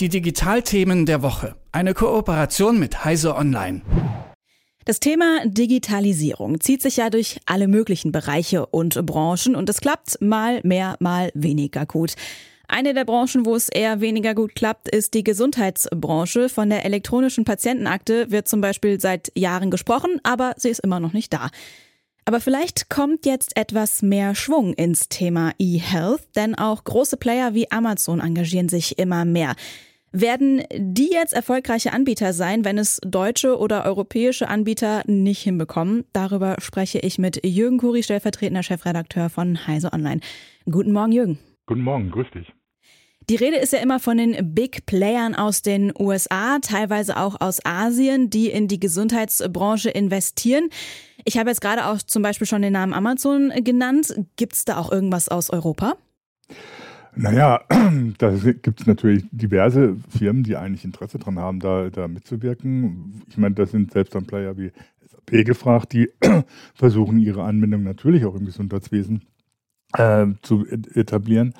Die Digitalthemen der Woche. Eine Kooperation mit Heise Online. Das Thema Digitalisierung zieht sich ja durch alle möglichen Bereiche und Branchen und es klappt mal mehr, mal weniger gut. Eine der Branchen, wo es eher weniger gut klappt, ist die Gesundheitsbranche. Von der elektronischen Patientenakte wird zum Beispiel seit Jahren gesprochen, aber sie ist immer noch nicht da. Aber vielleicht kommt jetzt etwas mehr Schwung ins Thema E-Health, denn auch große Player wie Amazon engagieren sich immer mehr. Werden die jetzt erfolgreiche Anbieter sein, wenn es deutsche oder europäische Anbieter nicht hinbekommen? Darüber spreche ich mit Jürgen Kuri, stellvertretender Chefredakteur von Heise Online. Guten Morgen, Jürgen. Guten Morgen, grüß dich. Die Rede ist ja immer von den Big Playern aus den USA, teilweise auch aus Asien, die in die Gesundheitsbranche investieren. Ich habe jetzt gerade auch zum Beispiel schon den Namen Amazon genannt. Gibt es da auch irgendwas aus Europa? Naja, da gibt es natürlich diverse Firmen, die eigentlich Interesse daran haben, da, da mitzuwirken. Ich meine, da sind selbst dann Player wie SAP gefragt, die versuchen, ihre Anwendung natürlich auch im Gesundheitswesen äh, zu etablieren.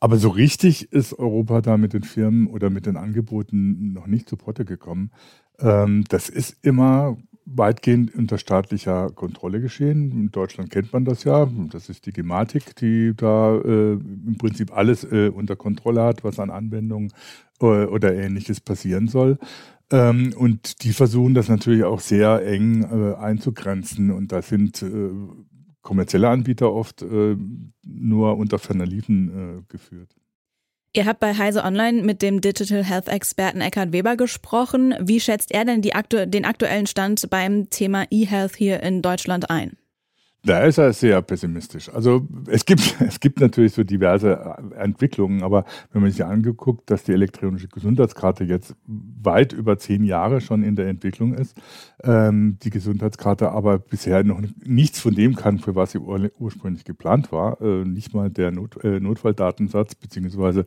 Aber so richtig ist Europa da mit den Firmen oder mit den Angeboten noch nicht zu Potte gekommen. Ähm, das ist immer weitgehend unter staatlicher Kontrolle geschehen. In Deutschland kennt man das ja. Das ist die Gematik, die da äh, im Prinzip alles äh, unter Kontrolle hat, was an Anwendungen äh, oder ähnliches passieren soll. Ähm, und die versuchen das natürlich auch sehr eng äh, einzugrenzen. Und da sind äh, kommerzielle Anbieter oft äh, nur unter ferner Liefen äh, geführt. Ihr habt bei Heise Online mit dem Digital Health Experten Eckhard Weber gesprochen. Wie schätzt er denn aktu den aktuellen Stand beim Thema E-Health hier in Deutschland ein? Da ist er sehr pessimistisch. Also es gibt, es gibt natürlich so diverse Entwicklungen, aber wenn man sich angeguckt, dass die elektronische Gesundheitskarte jetzt weit über zehn Jahre schon in der Entwicklung ist, ähm, die Gesundheitskarte aber bisher noch nichts von dem kann, für was sie ur ursprünglich geplant war. Äh, nicht mal der Not, äh, Notfalldatensatz beziehungsweise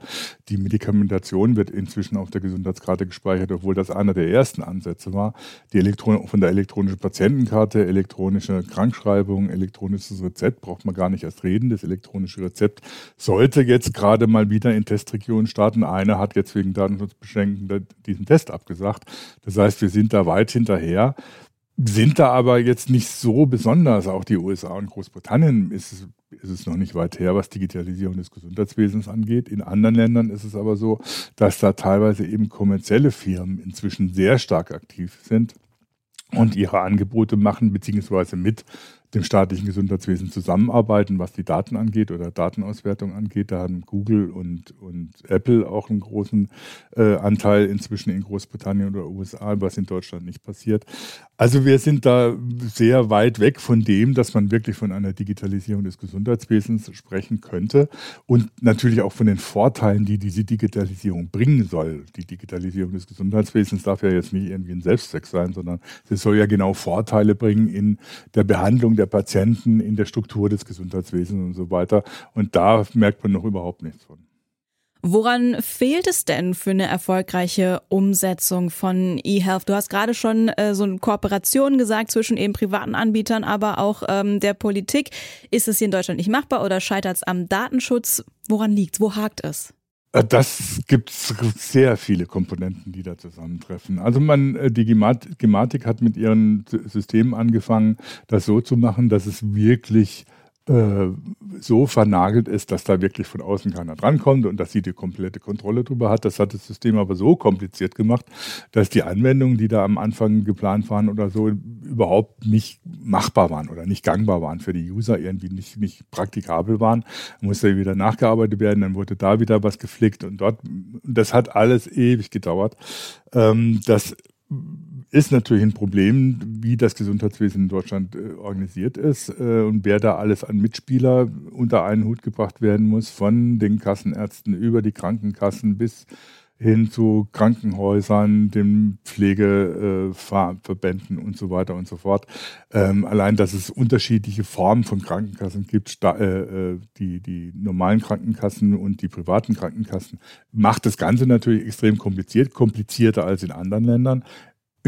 die Medikamentation wird inzwischen auf der Gesundheitskarte gespeichert, obwohl das einer der ersten Ansätze war. Die Elektron von der elektronischen Patientenkarte, elektronische Krankschreibung, elektronisches Rezept, braucht man gar nicht erst reden. Das elektronische Rezept sollte jetzt gerade mal wieder in Testregionen starten. Eine hat jetzt wegen Datenschutzbeschränkungen diesen Test abgesagt. Das heißt, wir sind da weit hinterher sind da aber jetzt nicht so besonders. Auch die USA und Großbritannien ist ist es noch nicht weit her, was Digitalisierung des Gesundheitswesens angeht. In anderen Ländern ist es aber so, dass da teilweise eben kommerzielle Firmen inzwischen sehr stark aktiv sind und ihre Angebote machen, beziehungsweise mit dem staatlichen Gesundheitswesen zusammenarbeiten, was die Daten angeht oder Datenauswertung angeht. Da haben Google und, und Apple auch einen großen äh, Anteil inzwischen in Großbritannien oder USA, was in Deutschland nicht passiert. Also wir sind da sehr weit weg von dem, dass man wirklich von einer Digitalisierung des Gesundheitswesens sprechen könnte und natürlich auch von den Vorteilen, die diese Digitalisierung bringen soll. Die Digitalisierung des Gesundheitswesens darf ja jetzt nicht irgendwie ein Selbstzweck sein, sondern sie soll ja genau Vorteile bringen in der Behandlung der Patienten, in der Struktur des Gesundheitswesens und so weiter. Und da merkt man noch überhaupt nichts von. Woran fehlt es denn für eine erfolgreiche Umsetzung von eHealth? Du hast gerade schon äh, so eine Kooperation gesagt zwischen eben privaten Anbietern, aber auch ähm, der Politik. Ist es hier in Deutschland nicht machbar oder scheitert es am Datenschutz? Woran liegt es? Wo hakt es? Äh, das gibt sehr viele Komponenten, die da zusammentreffen. Also man, äh, die Gematik hat mit ihren Systemen angefangen, das so zu machen, dass es wirklich äh, so vernagelt ist, dass da wirklich von außen keiner drankommt und dass sie die komplette Kontrolle darüber hat. Das hat das System aber so kompliziert gemacht, dass die Anwendungen, die da am Anfang geplant waren oder so, überhaupt nicht machbar waren oder nicht gangbar waren für die User, irgendwie nicht, nicht praktikabel waren. Dann musste wieder nachgearbeitet werden, dann wurde da wieder was geflickt und dort. Das hat alles ewig gedauert. Ähm, das ist natürlich ein Problem, wie das Gesundheitswesen in Deutschland äh, organisiert ist äh, und wer da alles an Mitspieler unter einen Hut gebracht werden muss, von den Kassenärzten über die Krankenkassen bis hin zu Krankenhäusern, den Pflegeverbänden äh, und so weiter und so fort. Ähm, allein, dass es unterschiedliche Formen von Krankenkassen gibt, die, die normalen Krankenkassen und die privaten Krankenkassen, macht das Ganze natürlich extrem kompliziert, komplizierter als in anderen Ländern.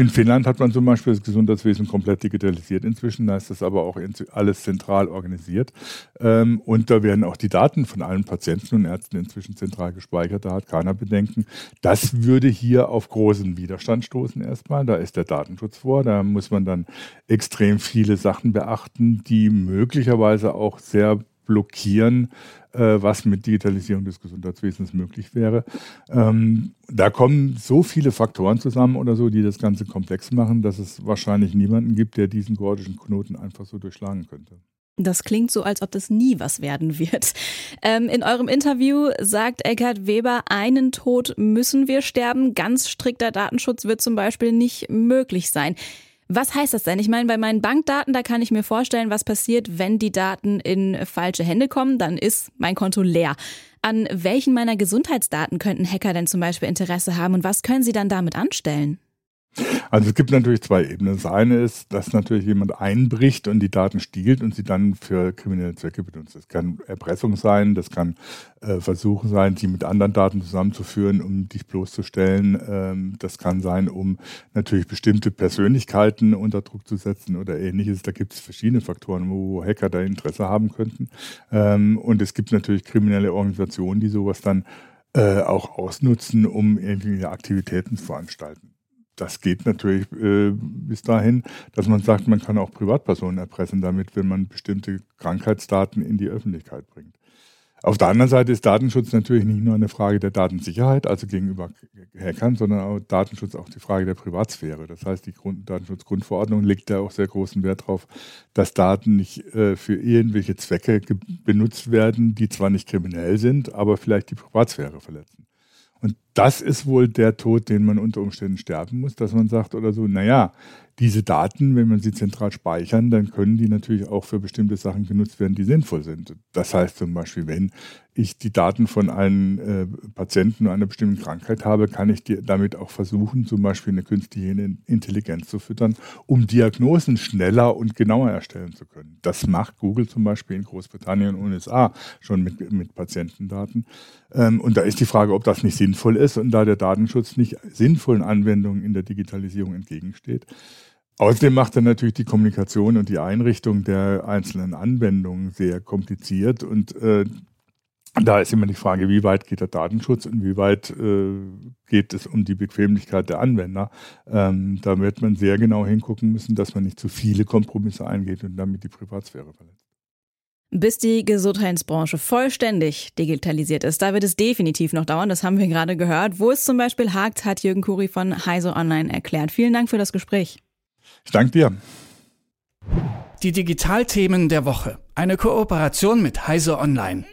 In Finnland hat man zum Beispiel das Gesundheitswesen komplett digitalisiert inzwischen, da ist das aber auch alles zentral organisiert. Ähm, und da werden auch die Daten von allen Patienten und Ärzten inzwischen zentral gespeichert, da hat keiner Bedenken. Das würde hier auf großen Widerstand stoßen erstmal, da ist der Datenschutz vor, da muss man dann extrem viele Sachen beachten, die möglicherweise auch sehr blockieren, äh, was mit Digitalisierung des Gesundheitswesens möglich wäre. Ähm, da kommen so viele Faktoren zusammen oder so, die das Ganze komplex machen, dass es wahrscheinlich niemanden gibt, der diesen gordischen Knoten einfach so durchschlagen könnte. Das klingt so, als ob das nie was werden wird. Ähm, in eurem Interview sagt Eckhard Weber, einen Tod müssen wir sterben. Ganz strikter Datenschutz wird zum Beispiel nicht möglich sein. Was heißt das denn? Ich meine, bei meinen Bankdaten, da kann ich mir vorstellen, was passiert, wenn die Daten in falsche Hände kommen, dann ist mein Konto leer. An welchen meiner Gesundheitsdaten könnten Hacker denn zum Beispiel Interesse haben und was können sie dann damit anstellen? Also es gibt natürlich zwei Ebenen. Das eine ist, dass natürlich jemand einbricht und die Daten stiehlt und sie dann für kriminelle Zwecke benutzt. Das kann Erpressung sein, das kann äh, Versuche sein, die mit anderen Daten zusammenzuführen, um dich bloßzustellen. Ähm, das kann sein, um natürlich bestimmte Persönlichkeiten unter Druck zu setzen oder ähnliches. Da gibt es verschiedene Faktoren, wo Hacker da Interesse haben könnten. Ähm, und es gibt natürlich kriminelle Organisationen, die sowas dann äh, auch ausnutzen, um irgendwelche Aktivitäten zu veranstalten das geht natürlich äh, bis dahin, dass man sagt, man kann auch Privatpersonen erpressen damit, wenn man bestimmte Krankheitsdaten in die Öffentlichkeit bringt. Auf der anderen Seite ist Datenschutz natürlich nicht nur eine Frage der Datensicherheit, also gegenüber Hackern, sondern auch Datenschutz auch die Frage der Privatsphäre. Das heißt, die Grund Datenschutzgrundverordnung legt da auch sehr großen Wert darauf, dass Daten nicht äh, für irgendwelche Zwecke benutzt werden, die zwar nicht kriminell sind, aber vielleicht die Privatsphäre verletzen. Und das ist wohl der Tod, den man unter Umständen sterben muss, dass man sagt oder so, naja, diese Daten, wenn man sie zentral speichern, dann können die natürlich auch für bestimmte Sachen genutzt werden, die sinnvoll sind. Das heißt zum Beispiel, wenn ich die Daten von einem äh, Patienten einer bestimmten Krankheit habe, kann ich die damit auch versuchen, zum Beispiel eine künstliche Intelligenz zu füttern, um Diagnosen schneller und genauer erstellen zu können. Das macht Google zum Beispiel in Großbritannien und USA schon mit, mit Patientendaten. Ähm, und da ist die Frage, ob das nicht sinnvoll ist und da der Datenschutz nicht sinnvollen Anwendungen in der Digitalisierung entgegensteht. Außerdem macht er natürlich die Kommunikation und die Einrichtung der einzelnen Anwendungen sehr kompliziert und äh, da ist immer die Frage, wie weit geht der Datenschutz und wie weit äh, geht es um die Bequemlichkeit der Anwender. Ähm, da wird man sehr genau hingucken müssen, dass man nicht zu viele Kompromisse eingeht und damit die Privatsphäre verletzt. Bis die Gesundheitsbranche vollständig digitalisiert ist, da wird es definitiv noch dauern, das haben wir gerade gehört. Wo es zum Beispiel hakt, hat Jürgen Kuri von Heise Online erklärt. Vielen Dank für das Gespräch. Ich danke dir. Die Digitalthemen der Woche. Eine Kooperation mit Heise Online.